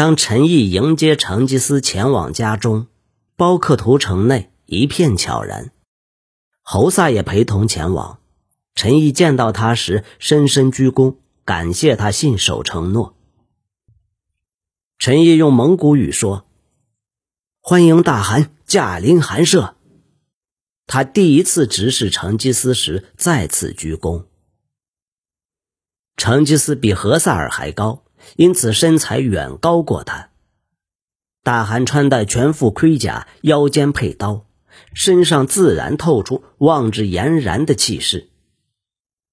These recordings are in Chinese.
当陈毅迎接成吉思前往家中，包克图城内一片悄然。侯萨也陪同前往。陈毅见到他时，深深鞠躬，感谢他信守承诺。陈毅用蒙古语说：“欢迎大汗驾临寒舍。”他第一次直视成吉思时，再次鞠躬。成吉思比何萨尔还高，因此身材远高过他。大汗穿戴全副盔甲，腰间佩刀，身上自然透出望之俨然的气势。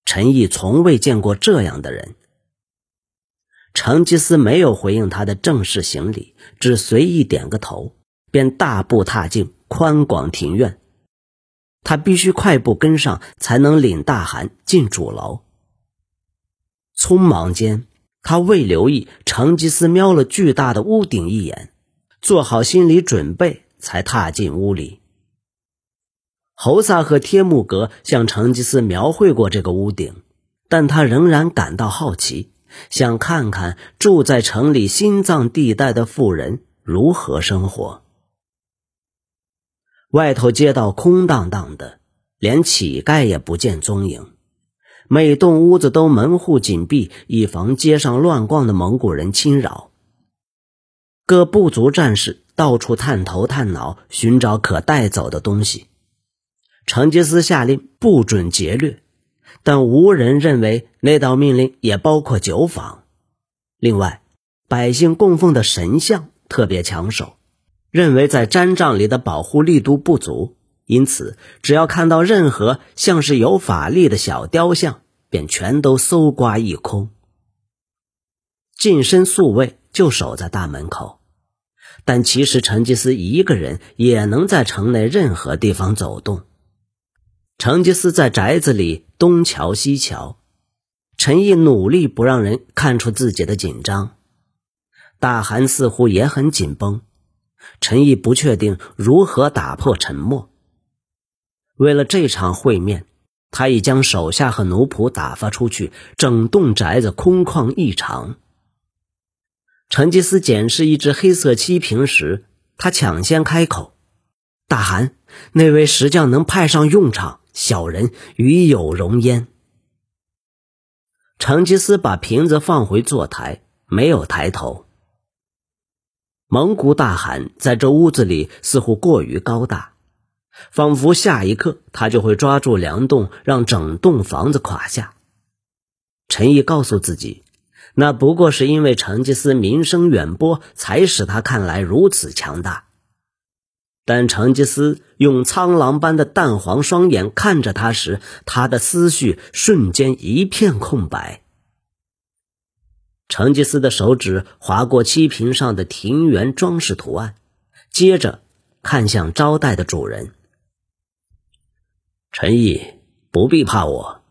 陈毅从未见过这样的人。成吉思没有回应他的正式行礼，只随意点个头，便大步踏进宽广庭院。他必须快步跟上，才能领大汗进主楼。匆忙间，他未留意成吉思瞄了巨大的屋顶一眼，做好心理准备，才踏进屋里。侯萨和帖木格向成吉思描绘过这个屋顶，但他仍然感到好奇，想看看住在城里心脏地带的富人如何生活。外头街道空荡荡的，连乞丐也不见踪影。每栋屋子都门户紧闭，以防街上乱逛的蒙古人侵扰。各部族战士到处探头探脑，寻找可带走的东西。成吉思下令不准劫掠，但无人认为那道命令也包括酒坊。另外，百姓供奉的神像特别抢手。认为在毡帐里的保护力度不足，因此只要看到任何像是有法力的小雕像，便全都搜刮一空。近身宿卫就守在大门口，但其实成吉思一个人也能在城内任何地方走动。成吉思在宅子里东瞧西瞧，陈毅努力不让人看出自己的紧张，大汗似乎也很紧绷。陈毅不确定如何打破沉默。为了这场会面，他已将手下和奴仆打发出去，整栋宅子空旷异常。成吉思检视一只黑色漆瓶时，他抢先开口：“大汗，那位石匠能派上用场，小人与有荣焉。”成吉思把瓶子放回坐台，没有抬头。蒙古大汗在这屋子里似乎过于高大，仿佛下一刻他就会抓住梁栋，让整栋房子垮下。陈毅告诉自己，那不过是因为成吉思名声远播，才使他看来如此强大。但成吉思用苍狼般的淡黄双眼看着他时，他的思绪瞬间一片空白。成吉思的手指划过漆瓶上的庭园装饰图案，接着看向招待的主人。陈毅，不必怕我。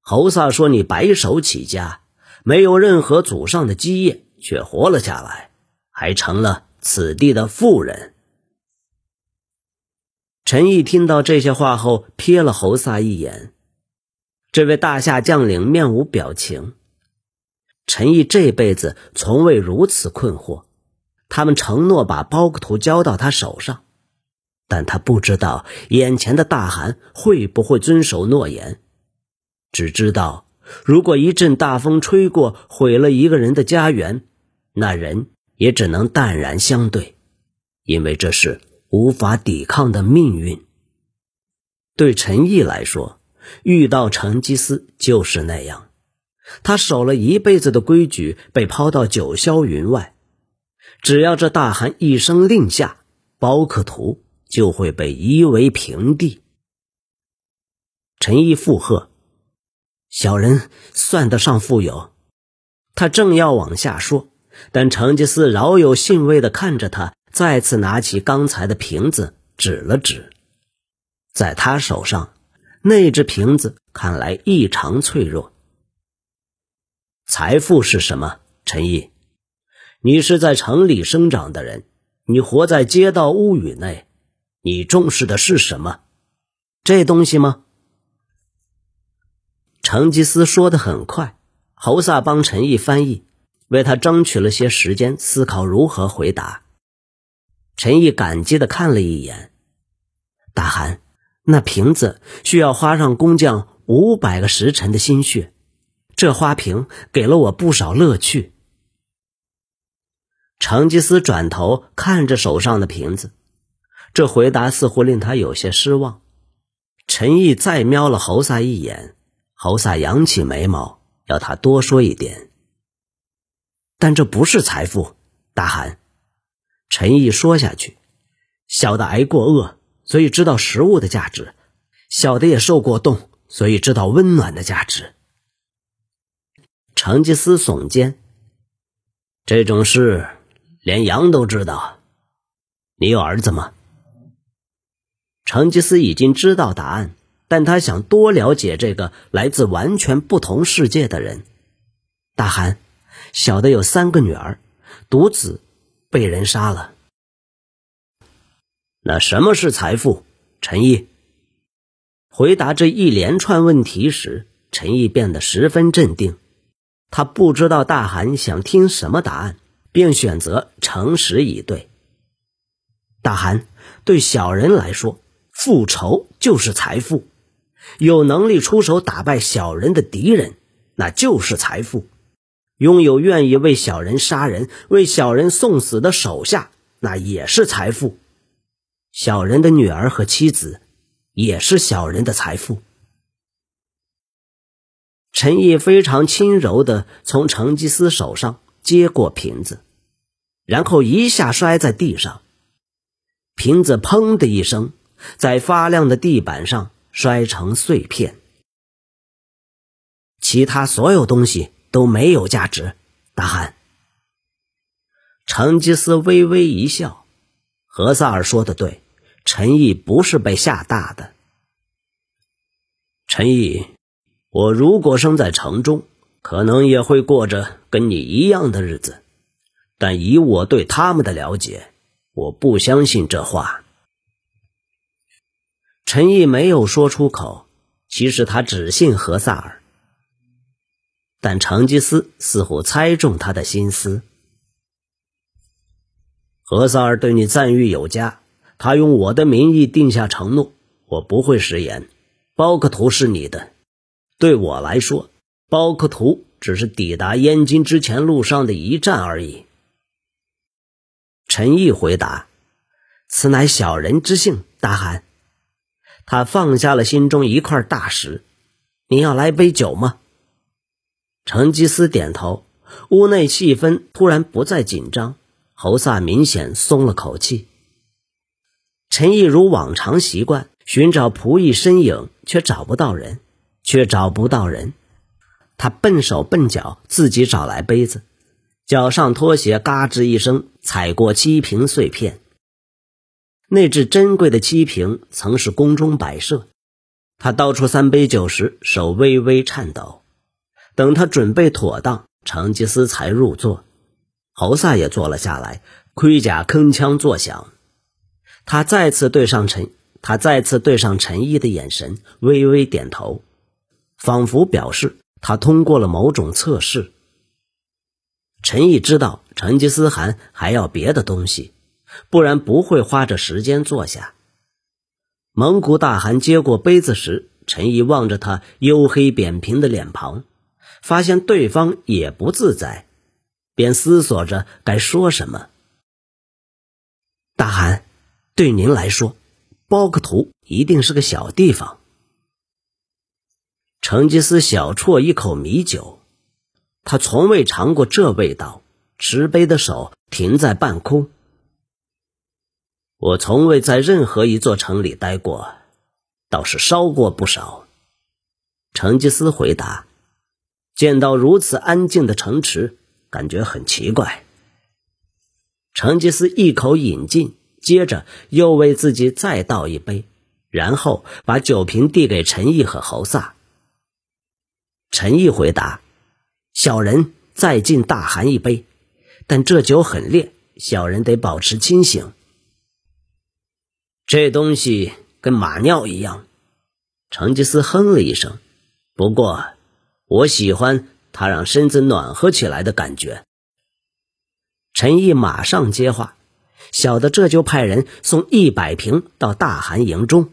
侯萨说你白手起家，没有任何祖上的基业，却活了下来，还成了此地的富人。陈毅听到这些话后，瞥了侯萨一眼。这位大夏将领面无表情。陈毅这辈子从未如此困惑。他们承诺把包克图交到他手上，但他不知道眼前的大汗会不会遵守诺言。只知道，如果一阵大风吹过，毁了一个人的家园，那人也只能淡然相对，因为这是无法抵抗的命运。对陈毅来说，遇到成吉思就是那样。他守了一辈子的规矩被抛到九霄云外，只要这大汗一声令下，包克图就会被夷为平地。陈毅附和：“小人算得上富有。”他正要往下说，但成吉思饶有兴味的看着他，再次拿起刚才的瓶子指了指，在他手上，那只瓶子看来异常脆弱。财富是什么，陈毅？你是在城里生长的人，你活在街道屋宇内，你重视的是什么？这东西吗？成吉思说的很快，侯萨帮陈毅翻译，为他争取了些时间思考如何回答。陈毅感激的看了一眼大汗，那瓶子需要花上工匠五百个时辰的心血，这花瓶给了我不少乐趣。成吉思转头看着手上的瓶子，这回答似乎令他有些失望。陈毅再瞄了侯萨一眼，侯萨扬起眉毛，要他多说一点。但这不是财富，大汗。陈毅说下去：“小的挨过饿，所以知道食物的价值；小的也受过冻，所以知道温暖的价值。”成吉思耸肩：“这种事。”连羊都知道，你有儿子吗？成吉思已经知道答案，但他想多了解这个来自完全不同世界的人。大汗，小的有三个女儿，独子被人杀了。那什么是财富？陈毅回答这一连串问题时，陈毅变得十分镇定。他不知道大汗想听什么答案。并选择诚实以对。大汗，对小人来说，复仇就是财富；有能力出手打败小人的敌人，那就是财富；拥有愿意为小人杀人、为小人送死的手下，那也是财富。小人的女儿和妻子，也是小人的财富。陈毅非常轻柔的从成吉思手上。接过瓶子，然后一下摔在地上，瓶子砰的一声，在发亮的地板上摔成碎片。其他所有东西都没有价值。大汗。成吉思微微一笑，何萨尔说的对，陈毅不是被吓大的。陈毅，我如果生在城中。可能也会过着跟你一样的日子，但以我对他们的了解，我不相信这话。陈毅没有说出口，其实他只信何萨尔。但成吉思似乎猜中他的心思。何萨尔对你赞誉有加，他用我的名义定下承诺，我不会食言。包克图是你的，对我来说。包克图只是抵达燕京之前路上的一站而已。陈毅回答：“此乃小人之幸。”大汗，他放下了心中一块大石。你要来杯酒吗？成吉思点头。屋内气氛突然不再紧张，侯萨明显松了口气。陈毅如往常习惯寻找仆役身影，却找不到人，却找不到人。他笨手笨脚，自己找来杯子，脚上拖鞋嘎吱一声踩过漆瓶碎片。那只珍贵的漆瓶曾是宫中摆设。他倒出三杯酒时，手微微颤抖。等他准备妥当，成吉思才入座。侯萨也坐了下来，盔甲铿锵作响。他再次对上陈，他再次对上陈毅的眼神，微微点头，仿佛表示。他通过了某种测试。陈毅知道成吉思汗还要别的东西，不然不会花着时间坐下。蒙古大汗接过杯子时，陈毅望着他黝黑扁平的脸庞，发现对方也不自在，便思索着该说什么。大汗，对您来说，包克图一定是个小地方。成吉思小啜一口米酒，他从未尝过这味道。持杯的手停在半空。我从未在任何一座城里待过，倒是烧过不少。成吉思回答：“见到如此安静的城池，感觉很奇怪。”成吉思一口饮尽，接着又为自己再倒一杯，然后把酒瓶递给陈毅和侯萨。陈毅回答：“小人再敬大汗一杯，但这酒很烈，小人得保持清醒。这东西跟马尿一样。”成吉思哼了一声。不过，我喜欢它让身子暖和起来的感觉。陈毅马上接话：“小的这就派人送一百瓶到大汗营中。”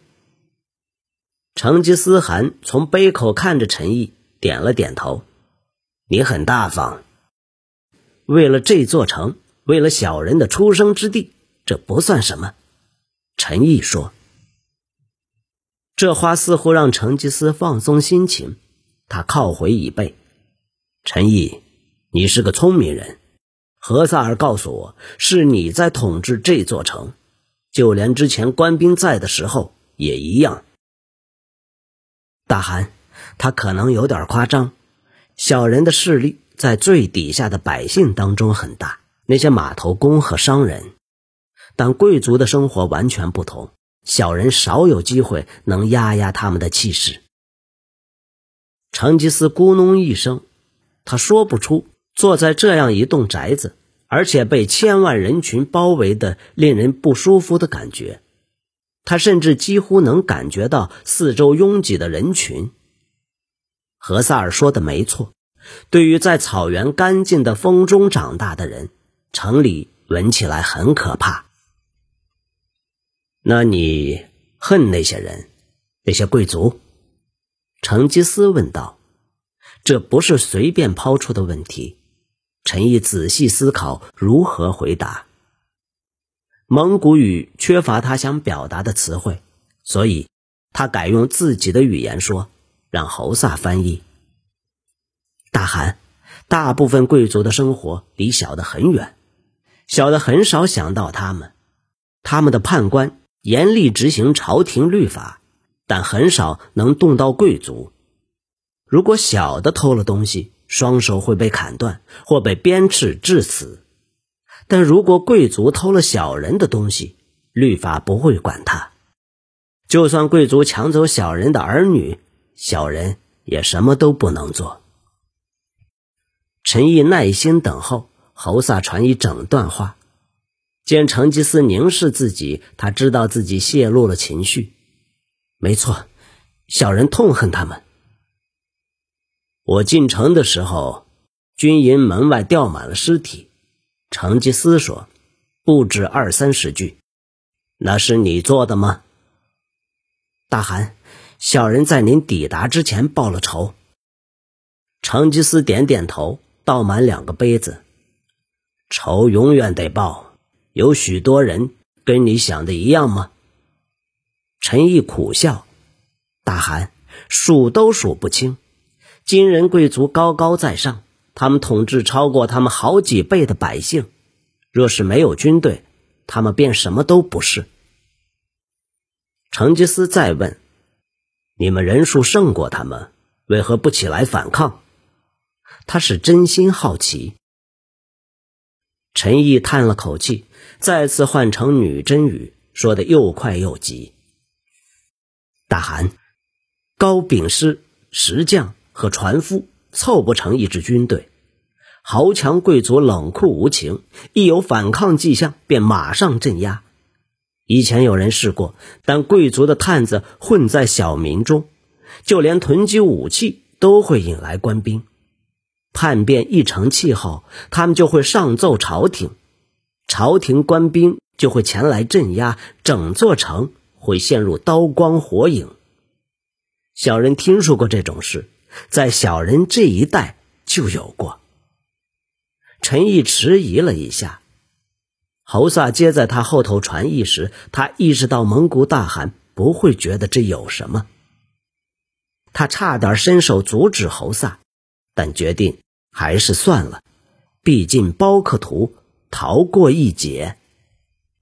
成吉思汗从杯口看着陈毅，点了点头：“你很大方。为了这座城，为了小人的出生之地，这不算什么。”陈毅说。这话似乎让成吉思放松心情，他靠回椅背：“陈毅，你是个聪明人。何萨尔告诉我，是你在统治这座城，就连之前官兵在的时候也一样。”大汗，他可能有点夸张。小人的势力在最底下的百姓当中很大，那些码头工和商人。但贵族的生活完全不同，小人少有机会能压压他们的气势。成吉思咕哝一声，他说不出坐在这样一栋宅子，而且被千万人群包围的令人不舒服的感觉。他甚至几乎能感觉到四周拥挤的人群。何萨尔说的没错，对于在草原干净的风中长大的人，城里闻起来很可怕。那你恨那些人，那些贵族？成吉思问道。这不是随便抛出的问题。陈毅仔细思考如何回答。蒙古语缺乏他想表达的词汇，所以他改用自己的语言说，让侯萨翻译。大汗，大部分贵族的生活离小的很远，小的很少想到他们。他们的判官严厉执行朝廷律法，但很少能动到贵族。如果小的偷了东西，双手会被砍断或被鞭笞致死。但如果贵族偷了小人的东西，律法不会管他。就算贵族抢走小人的儿女，小人也什么都不能做。陈毅耐心等候，侯萨传一整段话。见成吉思凝视自己，他知道自己泄露了情绪。没错，小人痛恨他们。我进城的时候，军营门外吊满了尸体。成吉思说：“不止二三十具，那是你做的吗？”大汗，小人在您抵达之前报了仇。成吉思点点头，倒满两个杯子。仇永远得报。有许多人跟你想的一样吗？陈毅苦笑：“大汗，数都数不清。金人贵族高高在上。”他们统治超过他们好几倍的百姓，若是没有军队，他们便什么都不是。成吉思再问：“你们人数胜过他们，为何不起来反抗？”他是真心好奇。陈毅叹了口气，再次换成女真语，说的又快又急：“大汗，高秉师、石匠和船夫凑不成一支军队。”豪强贵族冷酷无情，一有反抗迹象便马上镇压。以前有人试过，但贵族的探子混在小民中，就连囤积武器都会引来官兵。叛变一成气候，他们就会上奏朝廷，朝廷官兵就会前来镇压，整座城会陷入刀光火影。小人听说过这种事，在小人这一代就有过。陈毅迟疑了一下，侯萨接在他后头传译时，他意识到蒙古大汗不会觉得这有什么。他差点伸手阻止侯萨，但决定还是算了，毕竟包克图逃过一劫。